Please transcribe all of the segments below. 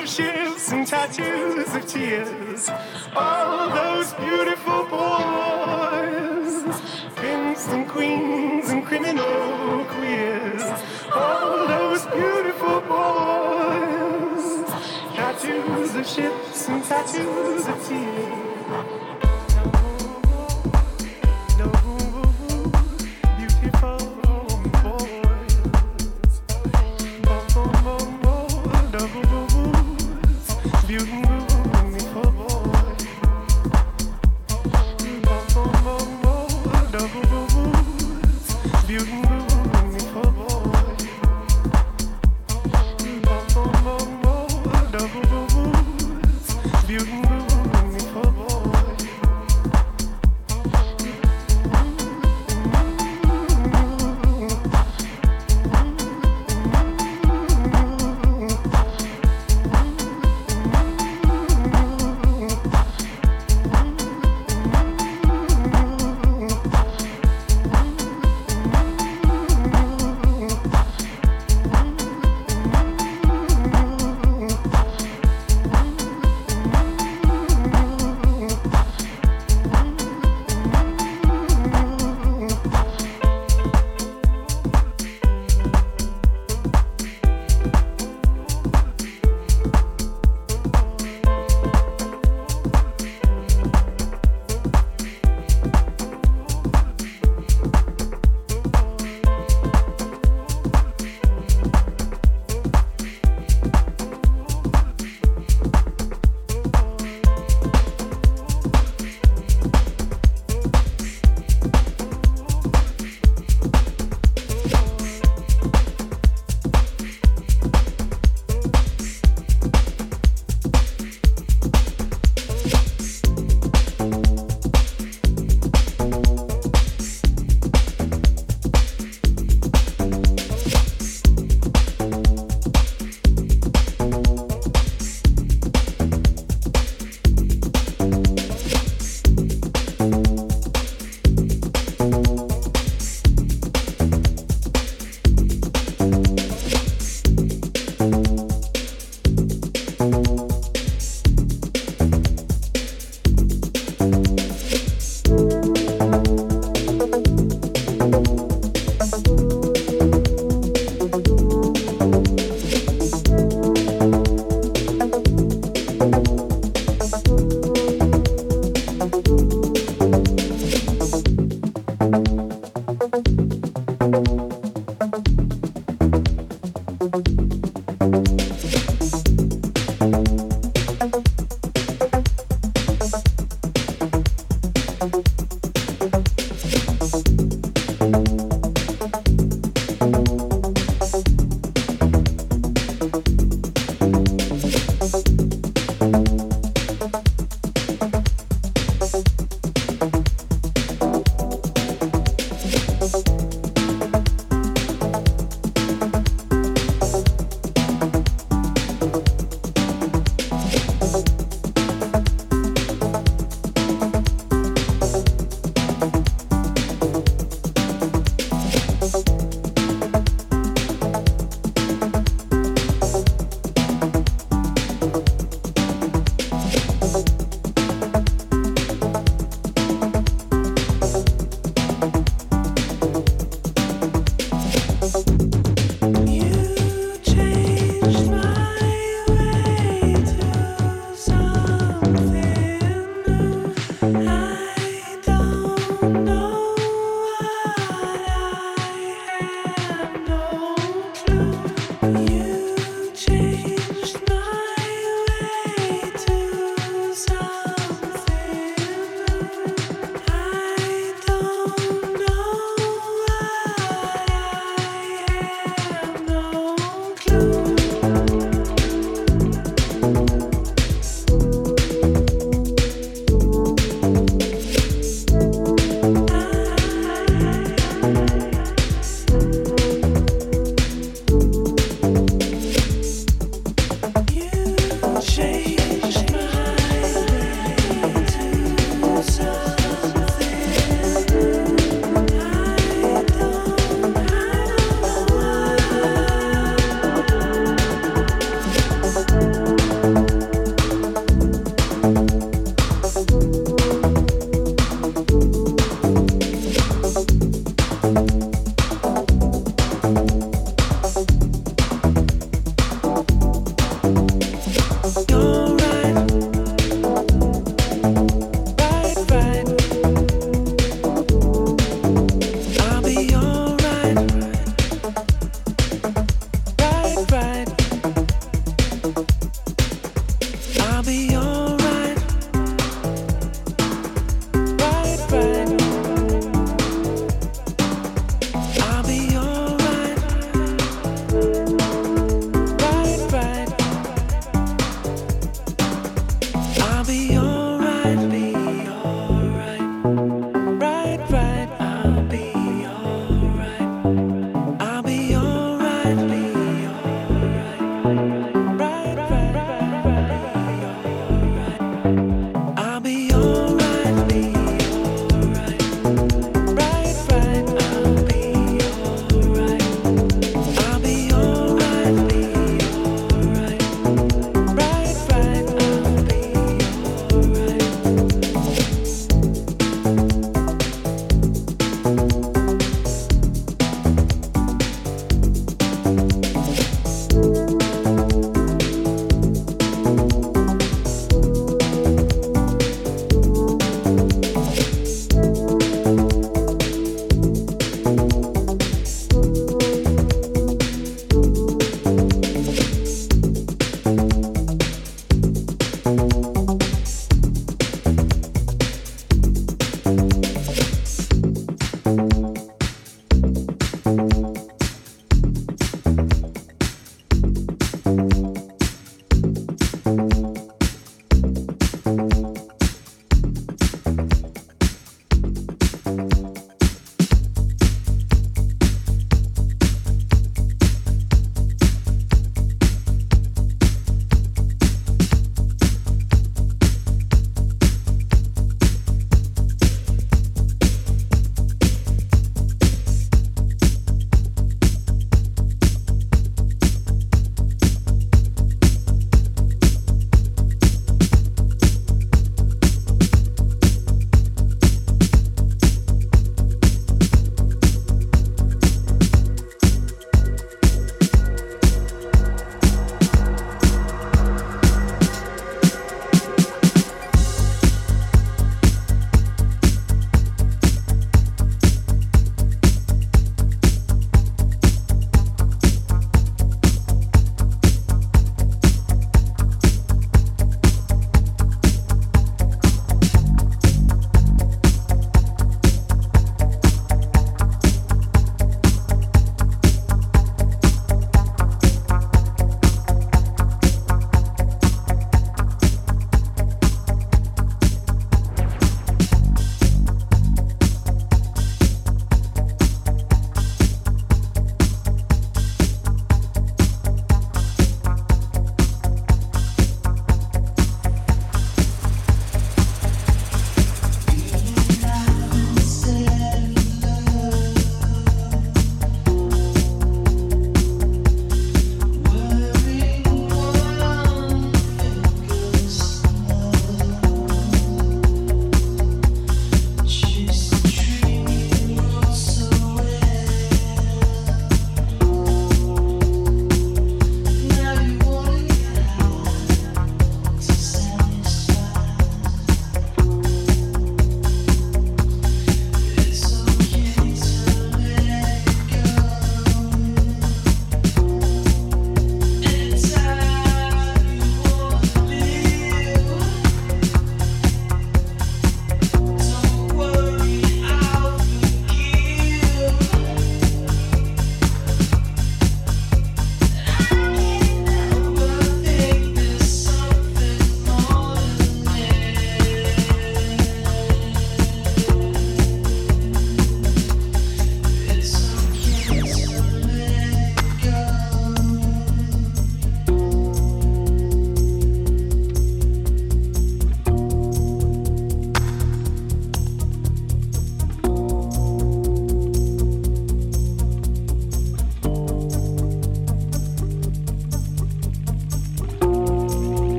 of ships and tattoos of tears. All those beautiful boys, pimps and queens and criminal queers. All those beautiful boys, tattoos of ships and tattoos of tears.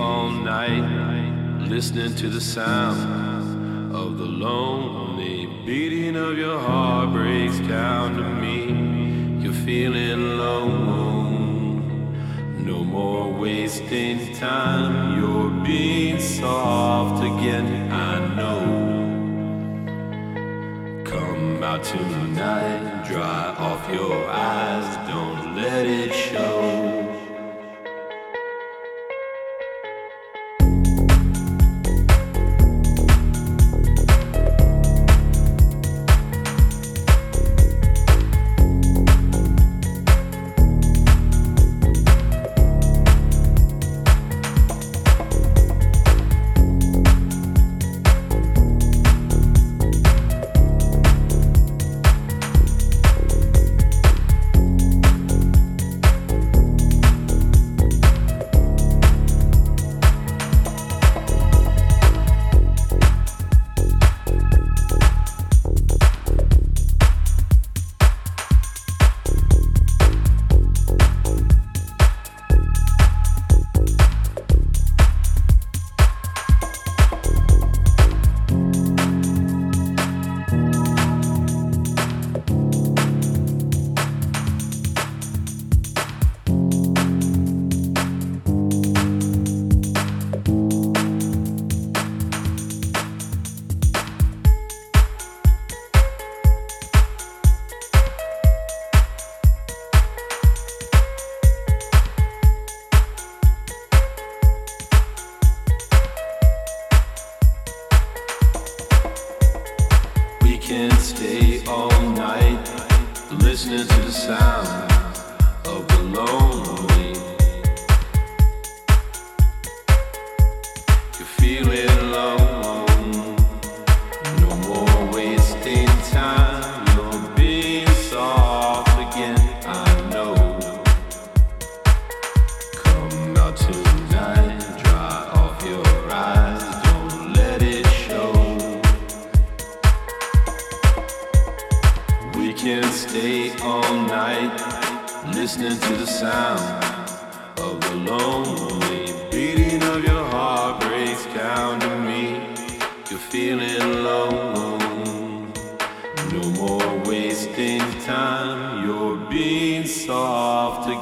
all night, listening to the sound of the lonely beating of your heart breaks down to me. You're feeling alone, no more wasting time. You're being soft again, I know. Come out tonight, dry off your eyes, don't let it show.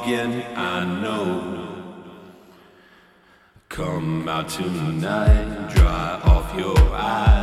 I know. Come out tonight, dry off your eyes.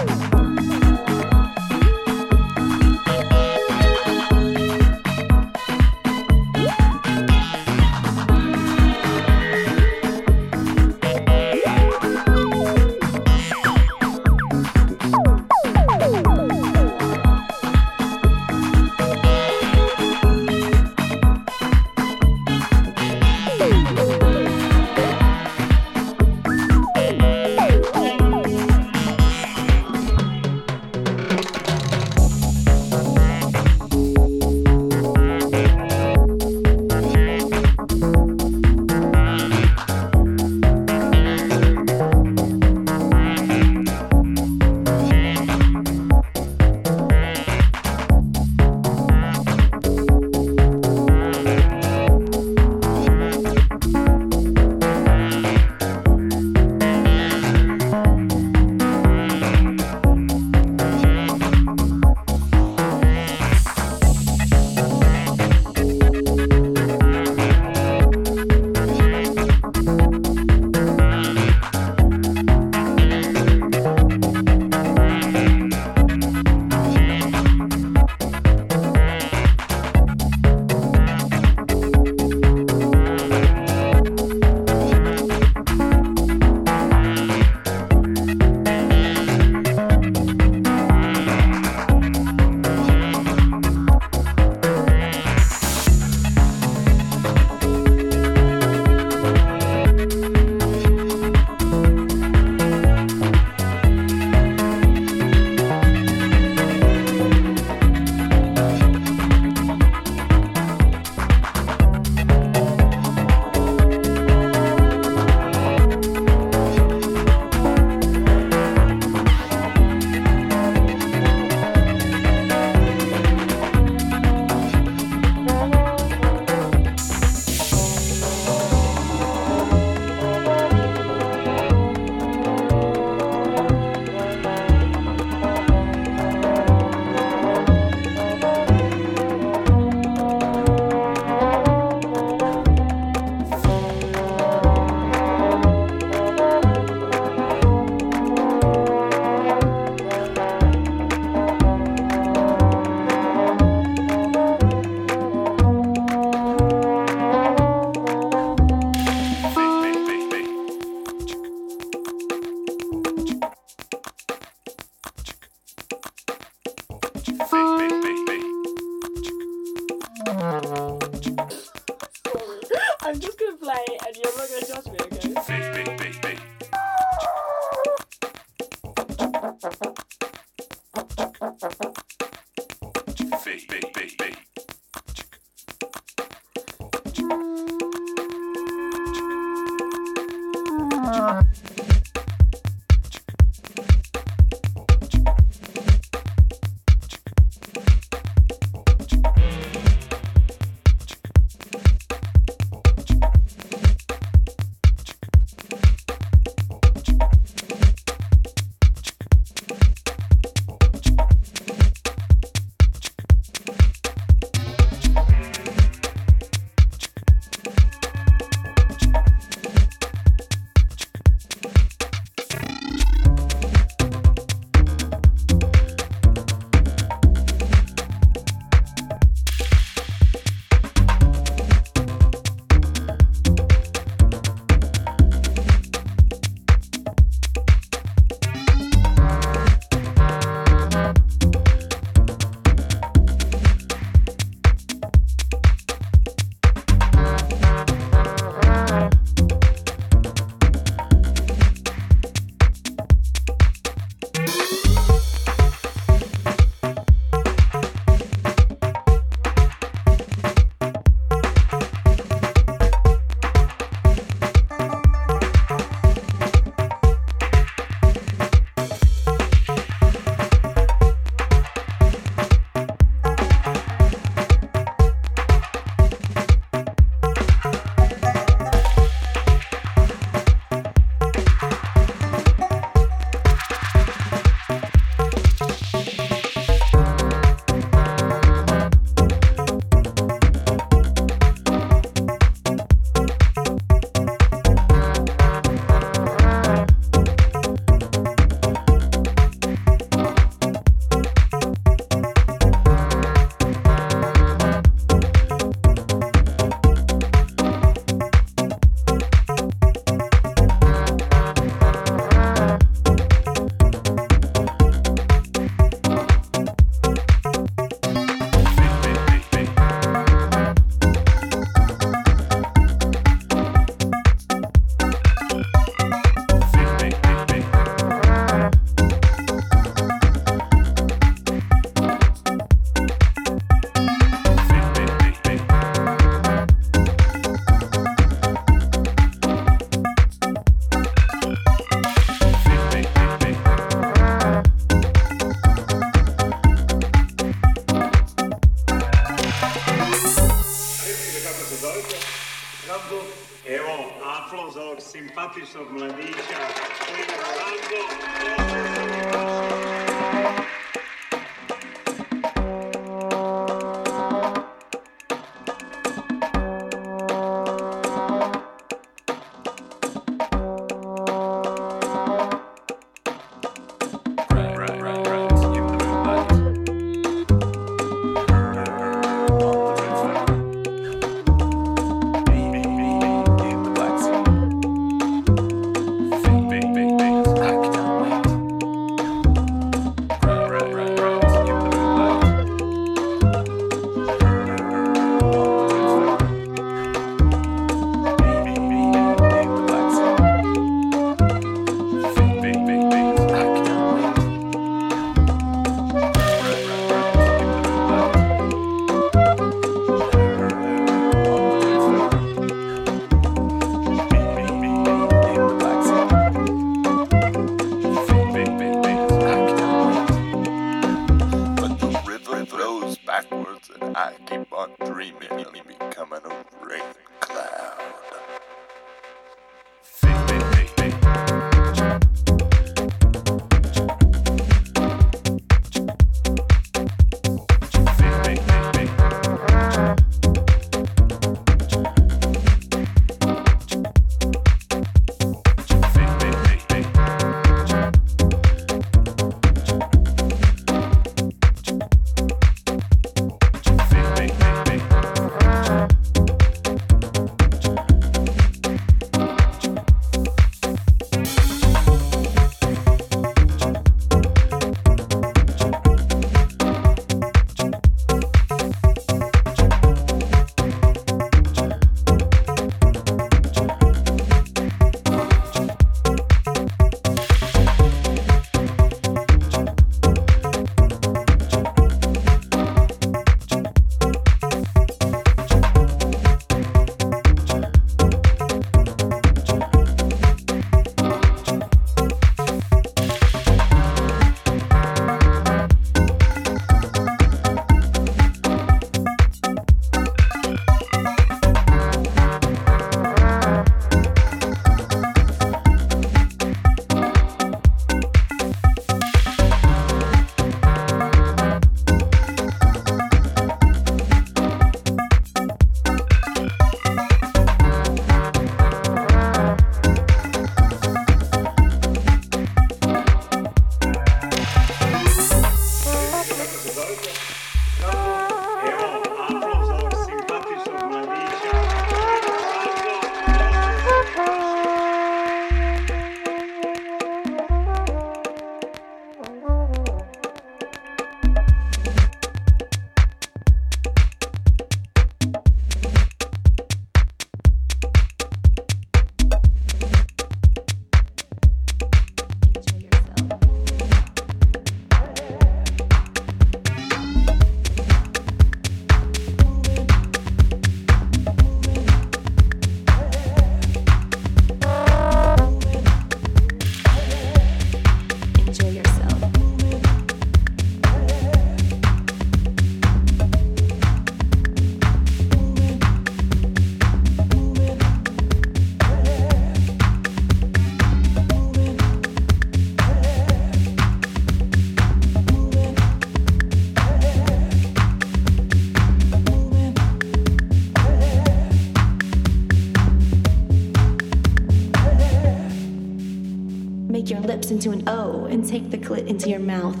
Into an O and take the clit into your mouth.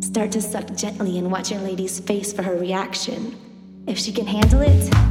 Start to suck gently and watch your lady's face for her reaction. If she can handle it,